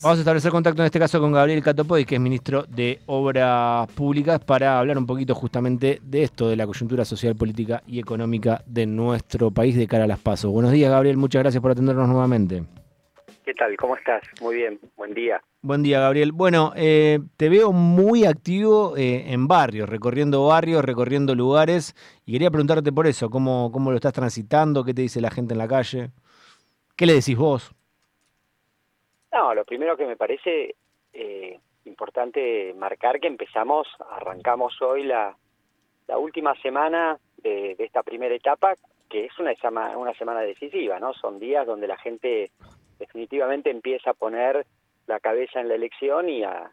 Vamos a establecer contacto en este caso con Gabriel Catopoy, que es ministro de Obras Públicas, para hablar un poquito justamente de esto, de la coyuntura social, política y económica de nuestro país de cara a las pasos. Buenos días, Gabriel, muchas gracias por atendernos nuevamente. ¿Qué tal? ¿Cómo estás? Muy bien, buen día. Buen día, Gabriel. Bueno, eh, te veo muy activo eh, en barrios, recorriendo barrios, recorriendo lugares, y quería preguntarte por eso, ¿cómo, cómo lo estás transitando? ¿Qué te dice la gente en la calle? ¿Qué le decís vos? No, lo primero que me parece eh, importante marcar que empezamos, arrancamos hoy la, última semana de, esta primera etapa, que es una, una semana decisiva, ¿no? Son días donde la gente definitivamente empieza a poner la cabeza en la elección y a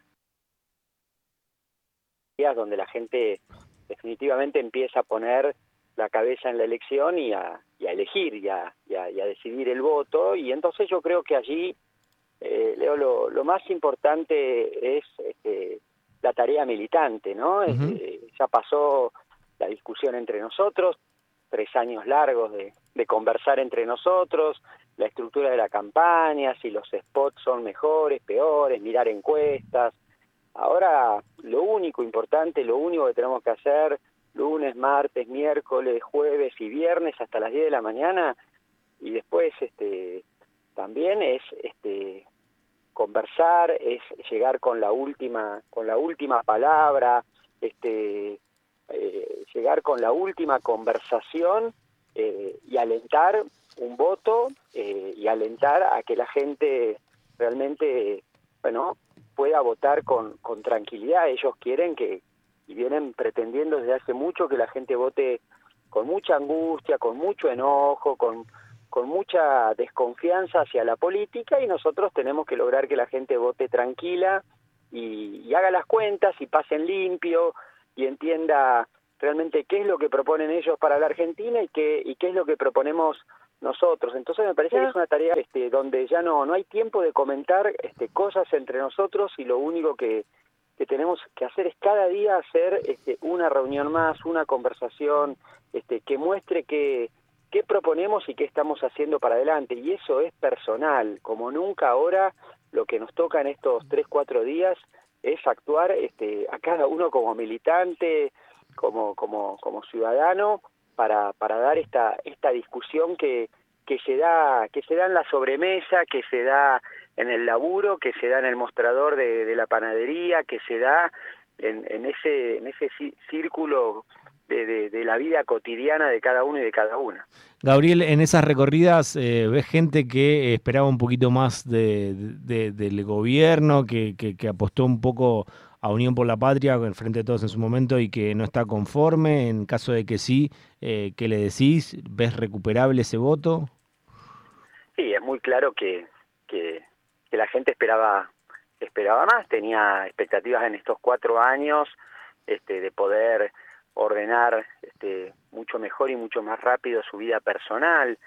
días donde la gente definitivamente empieza a poner la cabeza en la elección y a, y a elegir y a, y a, decidir el voto y entonces yo creo que allí eh, Leo, lo, más importante es este, la tarea militante, ¿no? Este, ya pasó la discusión entre nosotros, tres años largos de, conversar entre nosotros, la estructura de la campaña, si los spots son mejores, peores, mirar encuestas. Ahora, lo único importante, lo único que tenemos que hacer lunes, martes, miércoles, jueves y viernes hasta las 10 de la mañana y después este también es este conversar, es llegar con la última con la última palabra, este eh, llegar con la última conversación eh, y alentar un voto eh, y alentar a que la gente realmente bueno pueda votar con, con tranquilidad. Ellos quieren que y vienen pretendiendo desde hace mucho que la gente vote con mucha angustia, con mucho enojo, con con mucha desconfianza hacia la política y nosotros tenemos que lograr que la gente vote tranquila y, haga las cuentas y pasen limpio y entienda realmente qué es lo que proponen ellos para la Argentina y qué, y qué es lo que proponemos nosotros. Entonces me parece que es una tarea este, donde ya no, no hay tiempo de comentar este, cosas entre nosotros y lo único que, que tenemos que hacer es cada día hacer este, una reunión más, una conversación este, que muestre que qué proponemos y qué estamos haciendo para adelante. Y eso es personal, como nunca ahora lo que nos toca en estos tres, cuatro días es actuar este, a cada uno como militante, como, como, como ciudadano, para, para dar esta, esta discusión que, que se da, que se da en la sobremesa, que se da en el laburo, que se da en el mostrador de, de la panadería, que se da en, en ese, en ese círculo de, la vida cotidiana de cada uno y de cada una. Gabriel, en esas recorridas eh, ves gente que esperaba un poquito más de, del gobierno, que, que, apostó un poco a Unión por la Patria en frente de todos en su momento y que no está conforme. En caso de que sí, eh, ¿qué le decís? ¿Ves recuperable ese voto? Sí, es muy claro que, que, que la gente esperaba esperaba más, tenía expectativas en estos cuatro años este, de poder ordenar este, mucho mejor y mucho más rápido su vida personal,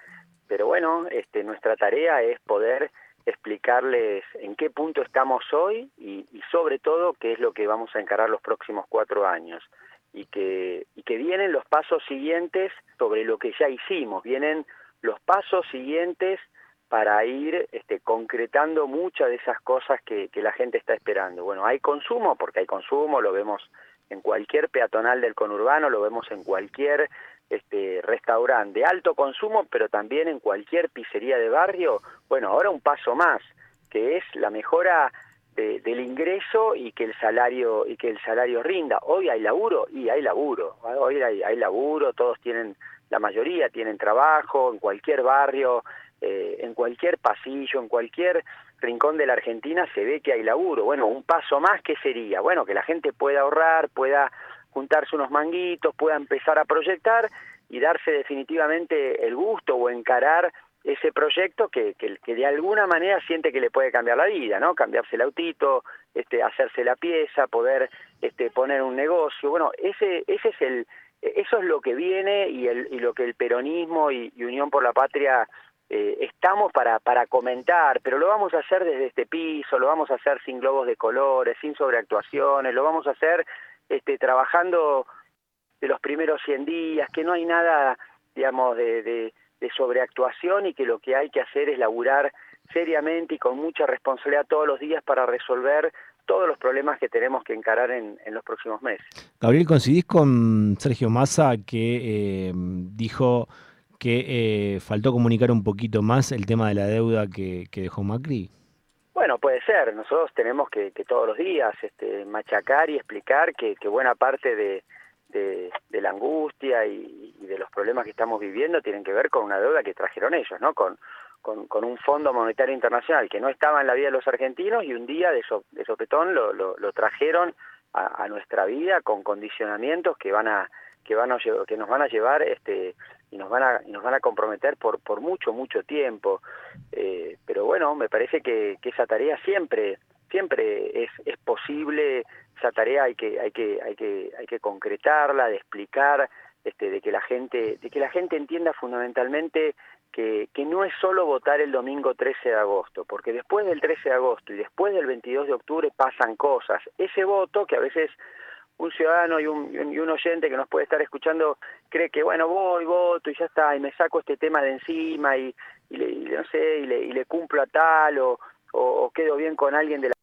pero bueno, este, nuestra tarea es poder explicarles en qué punto estamos hoy y, sobre todo qué es lo que vamos a encarar los próximos cuatro años. Y que, y que vienen los pasos siguientes sobre lo que ya hicimos, vienen los pasos siguientes para ir este, concretando muchas de esas cosas que, que la gente está esperando. Bueno, hay consumo, porque hay consumo, lo vemos en cualquier peatonal del conurbano, lo vemos en cualquier este, restaurante de alto consumo, pero también en cualquier pizzería de barrio. Bueno, ahora un paso más, que es la mejora del ingreso y que el salario y que el salario rinda. Hoy hay laburo y hay laburo. Hoy hay, hay laburo, todos tienen, la mayoría tienen trabajo en cualquier barrio, eh, en cualquier pasillo, en cualquier rincón de la Argentina se ve que hay laburo. Bueno, un paso más, ¿qué sería? Bueno, que la gente pueda ahorrar, pueda juntarse unos manguitos, pueda empezar a proyectar y darse definitivamente el gusto o encarar ese proyecto que, que, de alguna manera siente que le puede cambiar la vida, ¿no? Cambiarse el autito, este, hacerse la pieza, poder este, poner un negocio. Bueno, ese, ese es el, eso es lo que viene y, el, y lo que el peronismo y Unión por la Patria eh, estamos para, para comentar, pero lo vamos a hacer desde este piso, lo vamos a hacer sin globos de colores, sin sobreactuaciones, lo vamos a hacer este, trabajando de los primeros 100 días, que no hay nada, digamos, de, de, sobreactuación y que lo que hay que hacer es laburar seriamente y con mucha responsabilidad todos los días para resolver todos los problemas que tenemos que encarar en, los próximos meses. Gabriel, ¿coincidís con Sergio Massa que eh, dijo que eh, faltó comunicar un poquito más el tema de la deuda que, dejó Macri? Bueno, puede ser. Nosotros tenemos que, todos los días este, machacar y explicar que, buena parte de, la angustia y, de los problemas que estamos viviendo tienen que ver con una deuda que trajeron ellos, ¿no? Con, con, un Fondo Monetario Internacional que no estaba en la vida de los argentinos y un día de, sopetón lo, lo, trajeron a, nuestra vida con condicionamientos que van a que van a que nos van a llevar este y nos van a nos van a comprometer por por mucho mucho tiempo eh, pero bueno me parece que, que esa tarea siempre siempre es, es posible esa tarea hay que hay que hay que hay que concretarla de explicar este, de que la gente de que la gente entienda fundamentalmente que, que no es solo votar el domingo 13 de agosto, porque después del 13 de agosto y después del 22 de octubre pasan cosas. Ese voto que a veces un ciudadano y un, y un oyente que nos puede estar escuchando cree que bueno voy voto y ya está y me saco este tema de encima y, y, le, no sé y le, y le, cumplo a tal o, o, quedo bien con alguien de la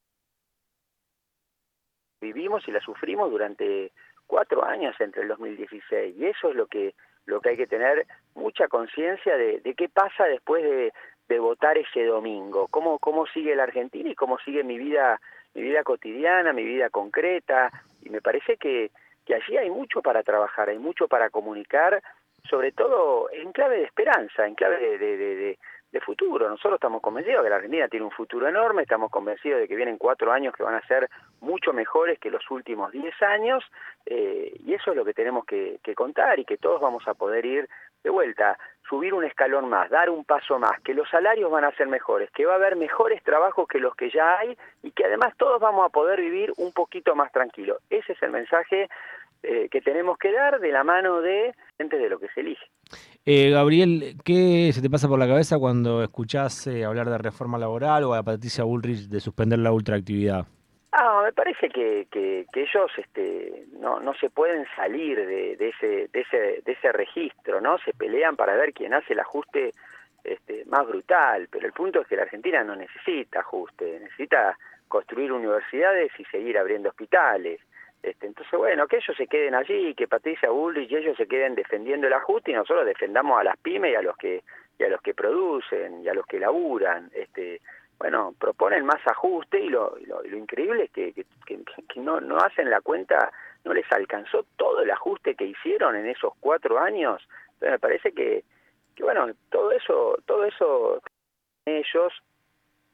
vivimos y la sufrimos durante cuatro años entre el 2016 y eso es lo que lo que hay que tener mucha conciencia de, de, qué pasa después de, de, votar ese domingo cómo cómo sigue la Argentina y cómo sigue mi vida mi vida cotidiana mi vida concreta y me parece que que allí hay mucho para trabajar hay mucho para comunicar sobre todo en clave de esperanza en clave de, de, de de futuro. Nosotros estamos convencidos que la Argentina tiene un futuro enorme, estamos convencidos de que vienen cuatro años que van a ser mucho mejores que los últimos diez años, eh, y eso es lo que tenemos que, contar y que todos vamos a poder ir de vuelta, subir un escalón más, dar un paso más, que los salarios van a ser mejores, que va a haber mejores trabajos que los que ya hay y que además todos vamos a poder vivir un poquito más tranquilo. Ese es el mensaje eh, que tenemos que dar de la mano de gente de lo que se elige. Eh, Gabriel, ¿qué se te pasa por la cabeza cuando escuchás eh, hablar de reforma laboral o a Patricia Bullrich de suspender la ultraactividad? Ah, me parece que, que, ellos este, no, no se pueden salir de, ese, de, ese, de ese registro, ¿no? Se pelean para ver quién hace el ajuste este, más brutal, pero el punto es que la Argentina no necesita ajuste, necesita construir universidades y seguir abriendo hospitales. Este, entonces, bueno, que ellos se queden allí, que Patricia Bullrich y ellos se queden defendiendo el ajuste y nosotros defendamos a las pymes y a los que y a los que producen y a los que laburan. Este, bueno, proponen más ajuste y lo, lo, increíble es que, que, no, no hacen la cuenta, no les alcanzó todo el ajuste que hicieron en esos cuatro años. Entonces me parece que, que bueno, todo eso, todo eso ellos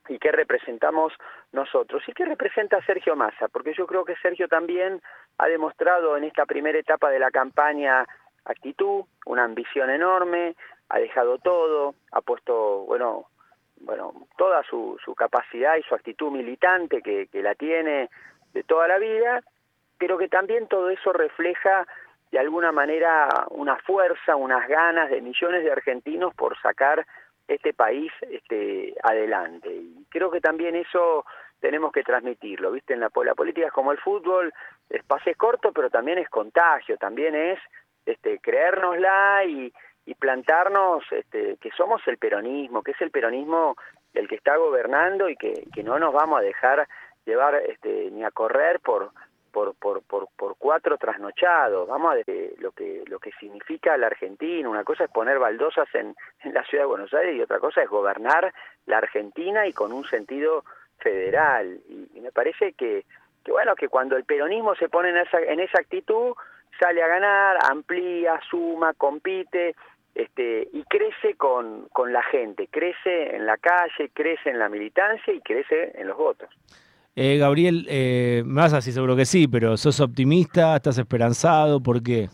y qué representamos nosotros. ¿Y qué representa Sergio Massa? Porque yo creo que Sergio también ha demostrado en esta primera etapa de la campaña actitud, una ambición enorme, ha dejado todo, ha puesto, bueno, bueno, toda su, su capacidad y su actitud militante que, que la tiene de toda la vida, pero que también todo eso refleja de alguna manera una fuerza, unas ganas de millones de argentinos por sacar este país este, adelante. Y creo que también eso tenemos que transmitirlo, ¿viste? En la, la política es como el fútbol, es pase corto, pero también es contagio, también es este, creérnosla y, y plantarnos este, que somos el peronismo, que es el peronismo el que está gobernando y que, que no nos vamos a dejar llevar este, ni a correr por, por, por, por, por cuatro trasnochados, vamos a ver lo que, lo que significa la Argentina, una cosa es poner baldosas en, en la ciudad de Buenos Aires y otra cosa es gobernar la Argentina y con un sentido federal, y, me parece que, que bueno, que cuando el peronismo se pone en esa, en esa actitud, sale a ganar, amplía, suma, compite, este, y crece con, con la gente, crece en la calle, crece en la militancia y crece en los votos. Eh, Gabriel, eh, más así seguro que sí, pero ¿sos optimista? ¿Estás esperanzado? ¿Por qué?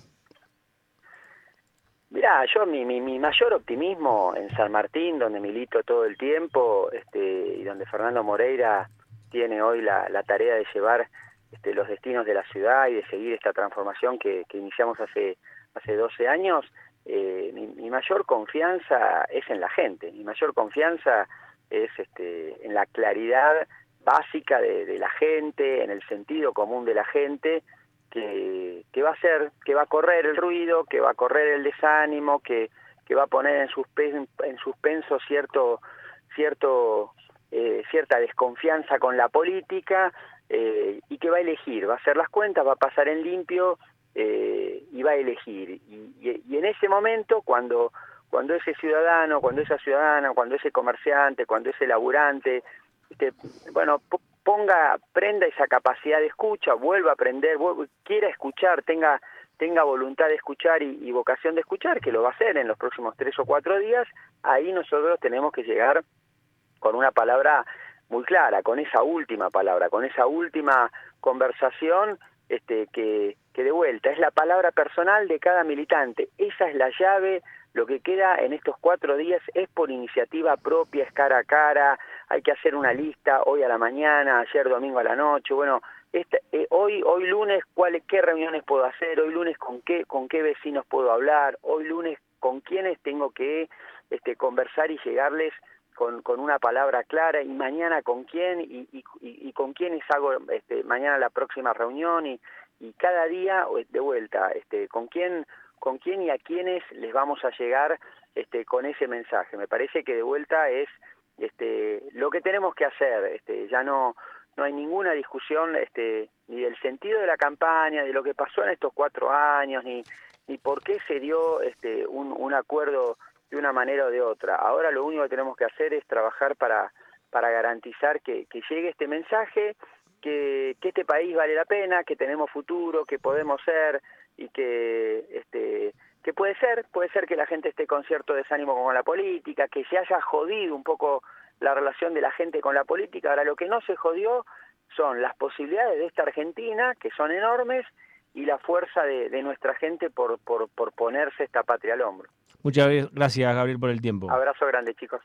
Mirá, yo mi, mi, mi, mayor optimismo en San Martín, donde milito todo el tiempo, este, y donde Fernando Moreira tiene hoy la, la tarea de llevar este, los destinos de la ciudad y de seguir esta transformación que, que iniciamos hace, hace 12 años, eh, mi, mayor confianza es en la gente, mi mayor confianza es este, en la claridad básica de, la gente, en el sentido común de la gente, que, que, va a hacer, que va a correr el ruido, que va a correr el desánimo, que, que va a poner en suspenso, en suspenso cierto cierto cierta desconfianza con la política y que va a elegir, va a hacer las cuentas, va a pasar en limpio y va a elegir. Y, y, en ese momento, cuando, cuando ese ciudadano, cuando esa ciudadana, cuando ese comerciante, cuando ese laburante, este, bueno, ponga, prenda esa capacidad de escucha, vuelva a aprender, quiera escuchar, tenga tenga voluntad de escuchar y, vocación de escuchar, que lo va a hacer en los próximos tres o cuatro días, ahí nosotros tenemos que llegar con una palabra muy clara, con esa última palabra, con esa última conversación este, que, de vuelta. Es la palabra personal de cada militante. Esa es la llave. Lo que queda en estos cuatro días es por iniciativa propia, es cara a cara, hay que hacer una lista hoy a la mañana, ayer domingo a la noche, bueno, eh, hoy hoy lunes cuál, qué reuniones puedo hacer, hoy lunes con qué con qué vecinos puedo hablar, hoy lunes con quiénes tengo que este, conversar y llegarles con, con una palabra clara y mañana con quién y, y, y con quiénes hago este, mañana la próxima reunión y, y cada día de vuelta este, con quién con quién y a quiénes les vamos a llegar este, con ese mensaje. Me parece que de vuelta es este, lo que tenemos que hacer. Este, ya no, no hay ninguna discusión este, ni del sentido de la campaña, de lo que pasó en estos cuatro años, ni, ni por qué se dio este, un, un acuerdo de una manera o de otra. Ahora lo único que tenemos que hacer es trabajar para, para garantizar que, que llegue este mensaje, que, que este país vale la pena, que tenemos futuro, que podemos ser y que este que puede ser, puede ser que la gente esté con cierto desánimo con la política, que se haya jodido un poco la relación de la gente con la política. Ahora lo que no se jodió son las posibilidades de esta Argentina, que son enormes, y la fuerza de, de nuestra gente por, por, por ponerse esta patria al hombro. Muchas gracias, Gabriel, por el tiempo. Abrazo grande, chicos.